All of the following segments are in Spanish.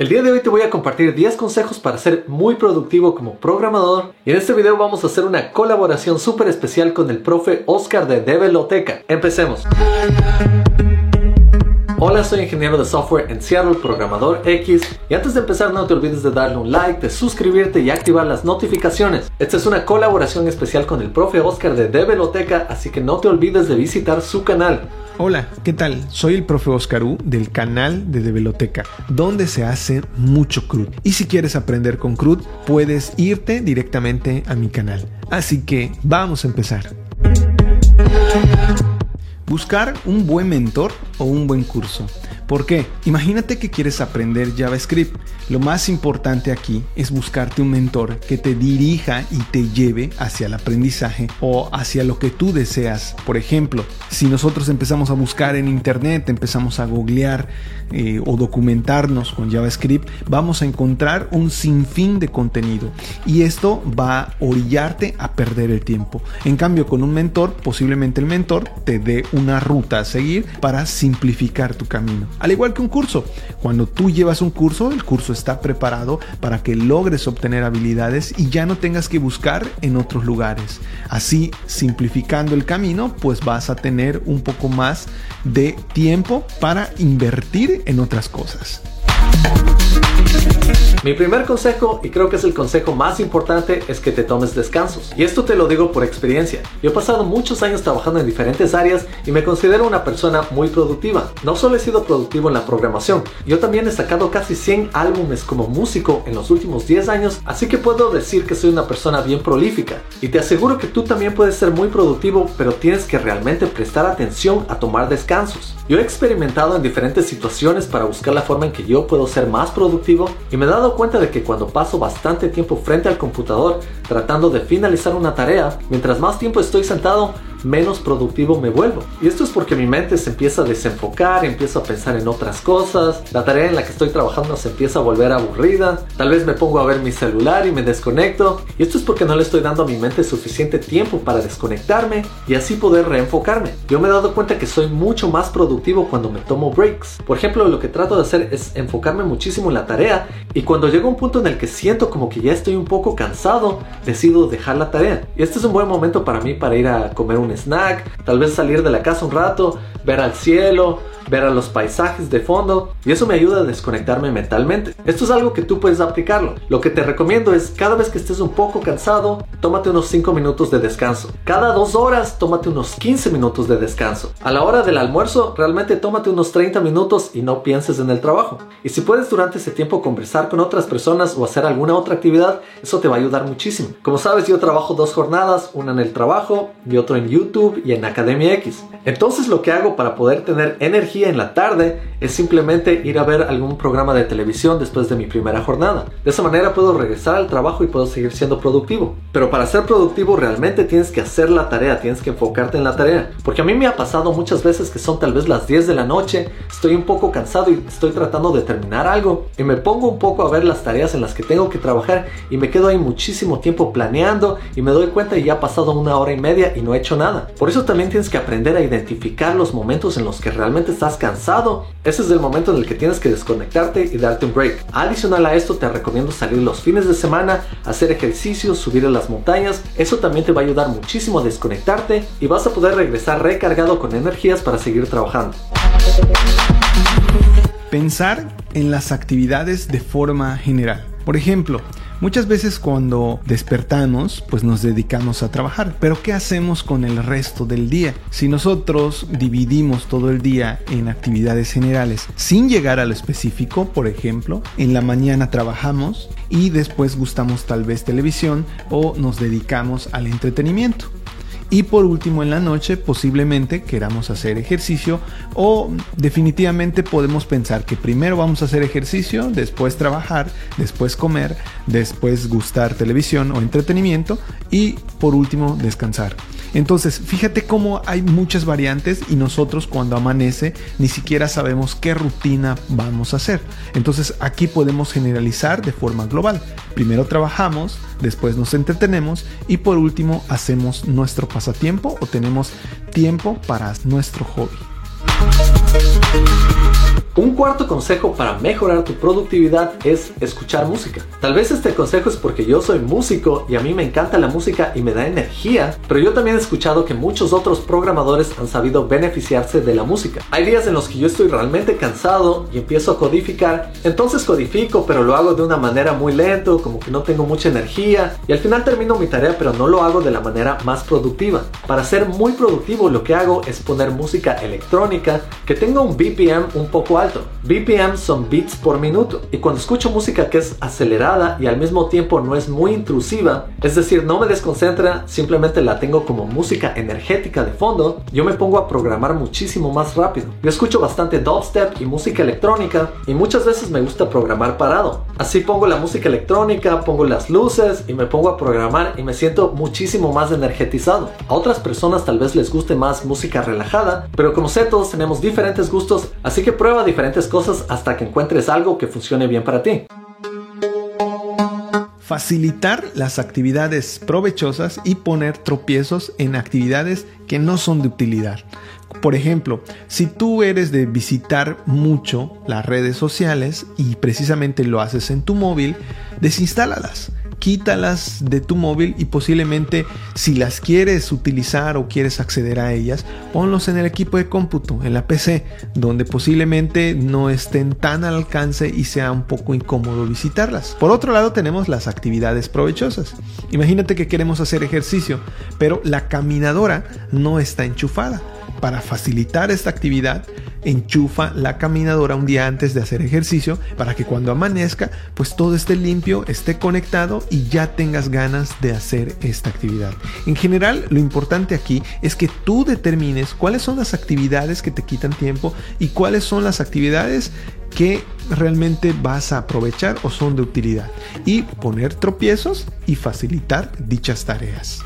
El día de hoy te voy a compartir 10 consejos para ser muy productivo como programador y en este video vamos a hacer una colaboración súper especial con el profe Oscar de Develoteca. Empecemos. Hola, soy ingeniero de software en Seattle, programador X. Y antes de empezar, no te olvides de darle un like, de suscribirte y activar las notificaciones. Esta es una colaboración especial con el profe Oscar de Develoteca, así que no te olvides de visitar su canal. Hola, ¿qué tal? Soy el profe Oscarú del canal de Develoteca, donde se hace mucho CRUD. Y si quieres aprender con CRUD, puedes irte directamente a mi canal. Así que vamos a empezar. Buscar un buen mentor o un buen curso. ¿Por qué? Imagínate que quieres aprender JavaScript. Lo más importante aquí es buscarte un mentor que te dirija y te lleve hacia el aprendizaje o hacia lo que tú deseas. Por ejemplo, si nosotros empezamos a buscar en internet, empezamos a googlear eh, o documentarnos con JavaScript, vamos a encontrar un sinfín de contenido y esto va a orillarte a perder el tiempo. En cambio, con un mentor, posiblemente el mentor te dé una ruta a seguir para simplificar tu camino. Al igual que un curso, cuando tú llevas un curso, el curso está preparado para que logres obtener habilidades y ya no tengas que buscar en otros lugares. Así, simplificando el camino, pues vas a tener un poco más de tiempo para invertir en otras cosas. Mi primer consejo, y creo que es el consejo más importante, es que te tomes descansos. Y esto te lo digo por experiencia. Yo he pasado muchos años trabajando en diferentes áreas y me considero una persona muy productiva. No solo he sido productivo en la programación, yo también he sacado casi 100 álbumes como músico en los últimos 10 años, así que puedo decir que soy una persona bien prolífica. Y te aseguro que tú también puedes ser muy productivo, pero tienes que realmente prestar atención a tomar descansos. Yo he experimentado en diferentes situaciones para buscar la forma en que yo puedo ser más productivo y me he dado cuenta de que cuando paso bastante tiempo frente al computador tratando de finalizar una tarea, mientras más tiempo estoy sentado, menos productivo me vuelvo. Y esto es porque mi mente se empieza a desenfocar, empiezo a pensar en otras cosas, la tarea en la que estoy trabajando se empieza a volver aburrida, tal vez me pongo a ver mi celular y me desconecto. Y esto es porque no le estoy dando a mi mente suficiente tiempo para desconectarme y así poder reenfocarme. Yo me he dado cuenta que soy mucho más productivo cuando me tomo breaks. Por ejemplo, lo que trato de hacer es enfocarme muchísimo en la tarea y cuando llega un punto en el que siento como que ya estoy un poco cansado, decido dejar la tarea. Y este es un buen momento para mí para ir a comer un snack, tal vez salir de la casa un rato, ver al cielo, ver a los paisajes de fondo y eso me ayuda a desconectarme mentalmente. Esto es algo que tú puedes aplicarlo. Lo que te recomiendo es cada vez que estés un poco cansado, tómate unos 5 minutos de descanso. Cada 2 horas, tómate unos 15 minutos de descanso. A la hora del almuerzo, realmente tómate unos 30 minutos y no pienses en el trabajo. Y si puedes durante ese tiempo conversar con otras personas o hacer alguna otra actividad, eso te va a ayudar muchísimo. Como sabes, yo trabajo dos jornadas, una en el trabajo y otra en YouTube y en Academia X. Entonces lo que hago para poder tener energía en la tarde es simplemente ir a ver algún programa de televisión después de mi primera jornada. De esa manera puedo regresar al trabajo y puedo seguir siendo productivo. Pero para ser productivo realmente tienes que hacer la tarea, tienes que enfocarte en la tarea. Porque a mí me ha pasado muchas veces que son tal vez las 10 de la noche, estoy un poco cansado y estoy tratando de terminar algo y me pongo un poco a ver las tareas en las que tengo que trabajar y me quedo ahí muchísimo tiempo planeando y me doy cuenta y ya ha pasado una hora y media y no he hecho nada. Por eso también tienes que aprender a identificar los momentos en los que realmente estás cansado, ese es el momento en el que tienes que desconectarte y darte un break. Adicional a esto, te recomiendo salir los fines de semana, hacer ejercicios, subir a las montañas. Eso también te va a ayudar muchísimo a desconectarte y vas a poder regresar recargado con energías para seguir trabajando. Pensar en las actividades de forma general. Por ejemplo, Muchas veces cuando despertamos, pues nos dedicamos a trabajar, pero ¿qué hacemos con el resto del día? Si nosotros dividimos todo el día en actividades generales sin llegar a lo específico, por ejemplo, en la mañana trabajamos y después gustamos tal vez televisión o nos dedicamos al entretenimiento. Y por último, en la noche posiblemente queramos hacer ejercicio o definitivamente podemos pensar que primero vamos a hacer ejercicio, después trabajar, después comer, después gustar televisión o entretenimiento y por último descansar. Entonces, fíjate cómo hay muchas variantes y nosotros cuando amanece ni siquiera sabemos qué rutina vamos a hacer. Entonces, aquí podemos generalizar de forma global. Primero trabajamos, después nos entretenemos y por último hacemos nuestro pasatiempo o tenemos tiempo para nuestro hobby. Un cuarto consejo para mejorar tu productividad es escuchar música. Tal vez este consejo es porque yo soy músico y a mí me encanta la música y me da energía, pero yo también he escuchado que muchos otros programadores han sabido beneficiarse de la música. Hay días en los que yo estoy realmente cansado y empiezo a codificar, entonces codifico, pero lo hago de una manera muy lento, como que no tengo mucha energía y al final termino mi tarea, pero no lo hago de la manera más productiva. Para ser muy productivo lo que hago es poner música electrónica que tenga un BPM un poco alto. BPM son beats por minuto y cuando escucho música que es acelerada y al mismo tiempo no es muy intrusiva, es decir, no me desconcentra, simplemente la tengo como música energética de fondo, yo me pongo a programar muchísimo más rápido. Yo escucho bastante dubstep y música electrónica y muchas veces me gusta programar parado. Así pongo la música electrónica, pongo las luces y me pongo a programar y me siento muchísimo más energetizado. A otras personas tal vez les guste más música relajada, pero como sé todos tenemos diferentes gustos, así que prueba diferentes cosas hasta que encuentres algo que funcione bien para ti. Facilitar las actividades provechosas y poner tropiezos en actividades que no son de utilidad. Por ejemplo, si tú eres de visitar mucho las redes sociales y precisamente lo haces en tu móvil, desinstálalas quítalas de tu móvil y posiblemente si las quieres utilizar o quieres acceder a ellas, ponlos en el equipo de cómputo, en la PC, donde posiblemente no estén tan al alcance y sea un poco incómodo visitarlas. Por otro lado tenemos las actividades provechosas. Imagínate que queremos hacer ejercicio, pero la caminadora no está enchufada. Para facilitar esta actividad, enchufa la caminadora un día antes de hacer ejercicio para que cuando amanezca pues todo esté limpio, esté conectado y ya tengas ganas de hacer esta actividad. En general lo importante aquí es que tú determines cuáles son las actividades que te quitan tiempo y cuáles son las actividades que realmente vas a aprovechar o son de utilidad y poner tropiezos y facilitar dichas tareas.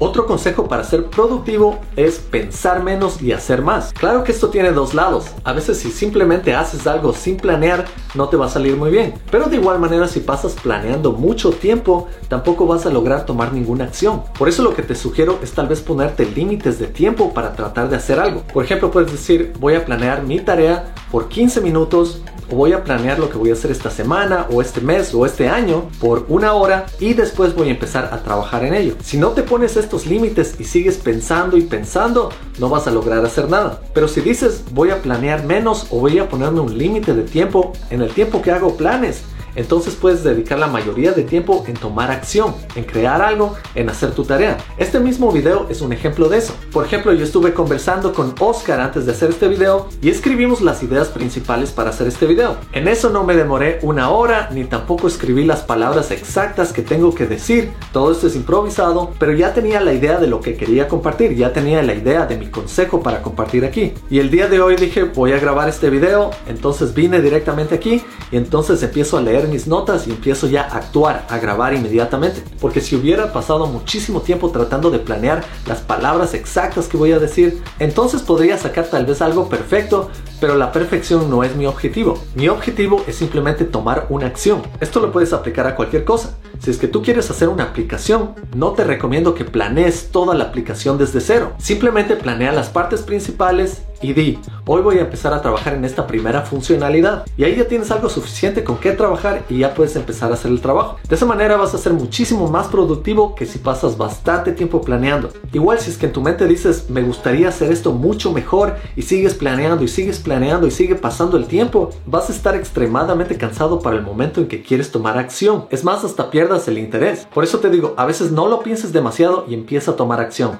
Otro consejo para ser productivo es pensar menos y hacer más. Claro que esto tiene dos lados. A veces si simplemente haces algo sin planear, no te va a salir muy bien. Pero de igual manera si pasas planeando mucho tiempo, tampoco vas a lograr tomar ninguna acción. Por eso lo que te sugiero es tal vez ponerte límites de tiempo para tratar de hacer algo. Por ejemplo, puedes decir, voy a planear mi tarea por 15 minutos voy a planear lo que voy a hacer esta semana o este mes o este año por una hora y después voy a empezar a trabajar en ello. Si no te pones estos límites y sigues pensando y pensando, no vas a lograr hacer nada. Pero si dices voy a planear menos o voy a ponerme un límite de tiempo en el tiempo que hago planes, entonces puedes dedicar la mayoría de tiempo en tomar acción, en crear algo, en hacer tu tarea. Este mismo video es un ejemplo de eso. Por ejemplo, yo estuve conversando con Oscar antes de hacer este video y escribimos las ideas principales para hacer este video. En eso no me demoré una hora ni tampoco escribí las palabras exactas que tengo que decir. Todo esto es improvisado, pero ya tenía la idea de lo que quería compartir, ya tenía la idea de mi consejo para compartir aquí. Y el día de hoy dije voy a grabar este video, entonces vine directamente aquí y entonces empiezo a leer mis notas y empiezo ya a actuar, a grabar inmediatamente. Porque si hubiera pasado muchísimo tiempo tratando de planear las palabras exactas que voy a decir, entonces podría sacar tal vez algo perfecto, pero la perfección no es mi objetivo. Mi objetivo es simplemente tomar una acción. Esto lo puedes aplicar a cualquier cosa. Si es que tú quieres hacer una aplicación, no te recomiendo que planees toda la aplicación desde cero. Simplemente planea las partes principales y di, hoy voy a empezar a trabajar en esta primera funcionalidad. Y ahí ya tienes algo suficiente con qué trabajar y ya puedes empezar a hacer el trabajo. De esa manera vas a ser muchísimo más productivo que si pasas bastante tiempo planeando. Igual si es que en tu mente dices, me gustaría hacer esto mucho mejor y sigues planeando y sigues planeando y sigue pasando el tiempo, vas a estar extremadamente cansado para el momento en que quieres tomar acción. Es más, hasta pierdas el interés. Por eso te digo, a veces no lo pienses demasiado y empieza a tomar acción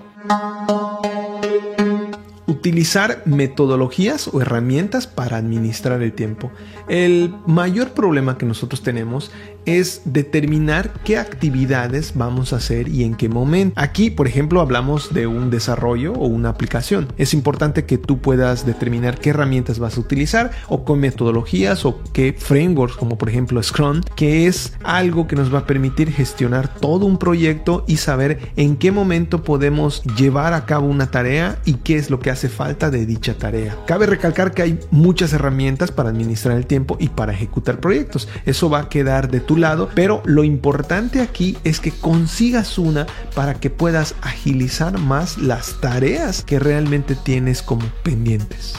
utilizar metodologías o herramientas para administrar el tiempo. El mayor problema que nosotros tenemos es determinar qué actividades vamos a hacer y en qué momento. Aquí, por ejemplo, hablamos de un desarrollo o una aplicación. Es importante que tú puedas determinar qué herramientas vas a utilizar o con metodologías o qué frameworks, como por ejemplo Scrum, que es algo que nos va a permitir gestionar todo un proyecto y saber en qué momento podemos llevar a cabo una tarea y qué es lo que hace falta de dicha tarea. Cabe recalcar que hay muchas herramientas para administrar el tiempo y para ejecutar proyectos. Eso va a quedar de tu lado, pero lo importante aquí es que consigas una para que puedas agilizar más las tareas que realmente tienes como pendientes.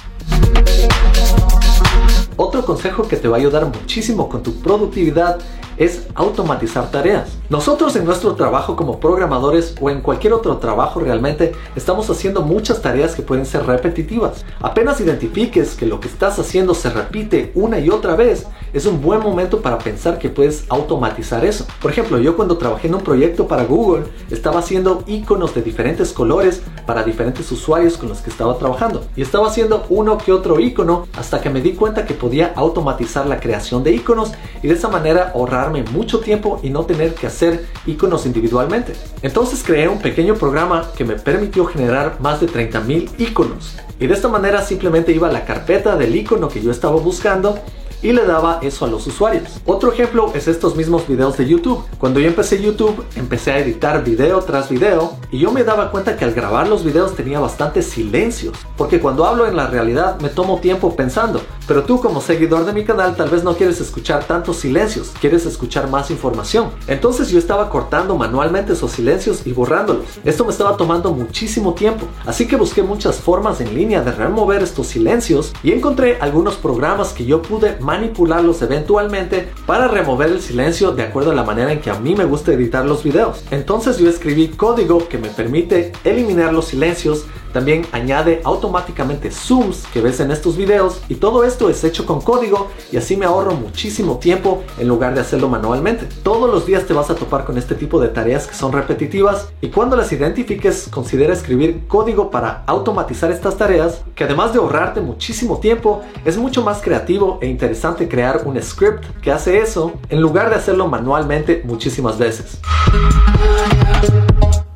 Otro consejo que te va a ayudar muchísimo con tu productividad es automatizar tareas. Nosotros en nuestro trabajo como programadores o en cualquier otro trabajo realmente estamos haciendo muchas tareas que pueden ser repetitivas. Apenas identifiques que lo que estás haciendo se repite una y otra vez, es un buen momento para pensar que puedes automatizar eso. Por ejemplo, yo cuando trabajé en un proyecto para Google, estaba haciendo iconos de diferentes colores para diferentes usuarios con los que estaba trabajando. Y estaba haciendo uno que otro icono hasta que me di cuenta que podía automatizar la creación de iconos y de esa manera ahorrarme mucho tiempo y no tener que hacer iconos individualmente. Entonces creé un pequeño programa que me permitió generar más de 30.000 iconos. Y de esta manera simplemente iba a la carpeta del icono que yo estaba buscando y le daba eso a los usuarios. Otro ejemplo es estos mismos videos de YouTube. Cuando yo empecé YouTube, empecé a editar video tras video y yo me daba cuenta que al grabar los videos tenía bastantes silencios, porque cuando hablo en la realidad me tomo tiempo pensando, pero tú como seguidor de mi canal tal vez no quieres escuchar tantos silencios, quieres escuchar más información. Entonces yo estaba cortando manualmente esos silencios y borrándolos. Esto me estaba tomando muchísimo tiempo, así que busqué muchas formas en línea de remover estos silencios y encontré algunos programas que yo pude manipularlos eventualmente para remover el silencio de acuerdo a la manera en que a mí me gusta editar los videos. Entonces yo escribí código que me permite eliminar los silencios también añade automáticamente zooms que ves en estos videos y todo esto es hecho con código y así me ahorro muchísimo tiempo en lugar de hacerlo manualmente. Todos los días te vas a topar con este tipo de tareas que son repetitivas y cuando las identifiques considera escribir código para automatizar estas tareas que además de ahorrarte muchísimo tiempo es mucho más creativo e interesante crear un script que hace eso en lugar de hacerlo manualmente muchísimas veces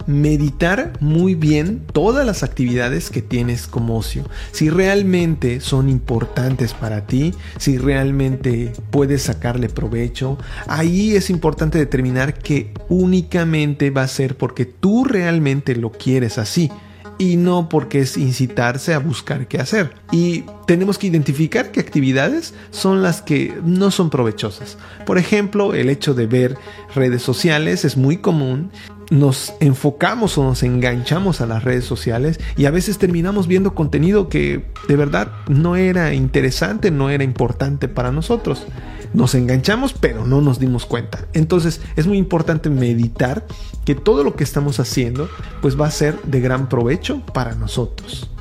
meditar muy bien todas las actividades que tienes como ocio. Si realmente son importantes para ti, si realmente puedes sacarle provecho, ahí es importante determinar que únicamente va a ser porque tú realmente lo quieres así y no porque es incitarse a buscar qué hacer. Y tenemos que identificar qué actividades son las que no son provechosas. Por ejemplo, el hecho de ver redes sociales es muy común nos enfocamos o nos enganchamos a las redes sociales y a veces terminamos viendo contenido que de verdad no era interesante, no era importante para nosotros. Nos enganchamos pero no nos dimos cuenta. Entonces es muy importante meditar que todo lo que estamos haciendo pues va a ser de gran provecho para nosotros.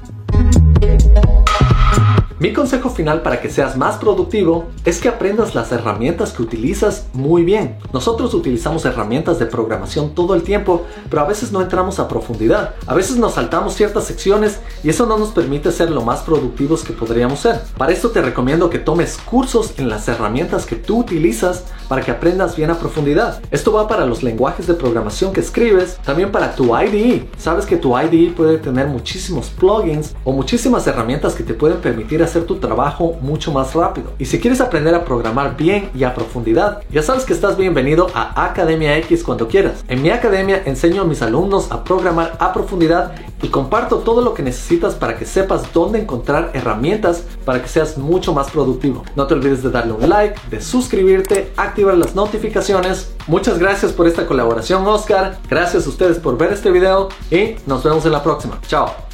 Mi consejo final para que seas más productivo es que aprendas las herramientas que utilizas muy bien. Nosotros utilizamos herramientas de programación todo el tiempo, pero a veces no entramos a profundidad. A veces nos saltamos ciertas secciones y eso no nos permite ser lo más productivos que podríamos ser. Para esto te recomiendo que tomes cursos en las herramientas que tú utilizas para que aprendas bien a profundidad. Esto va para los lenguajes de programación que escribes, también para tu IDE. Sabes que tu IDE puede tener muchísimos plugins o muchísimas herramientas que te pueden permitir hacer hacer tu trabajo mucho más rápido. Y si quieres aprender a programar bien y a profundidad, ya sabes que estás bienvenido a Academia X cuando quieras. En mi academia enseño a mis alumnos a programar a profundidad y comparto todo lo que necesitas para que sepas dónde encontrar herramientas para que seas mucho más productivo. No te olvides de darle un like, de suscribirte, activar las notificaciones. Muchas gracias por esta colaboración Oscar, gracias a ustedes por ver este video y nos vemos en la próxima. Chao.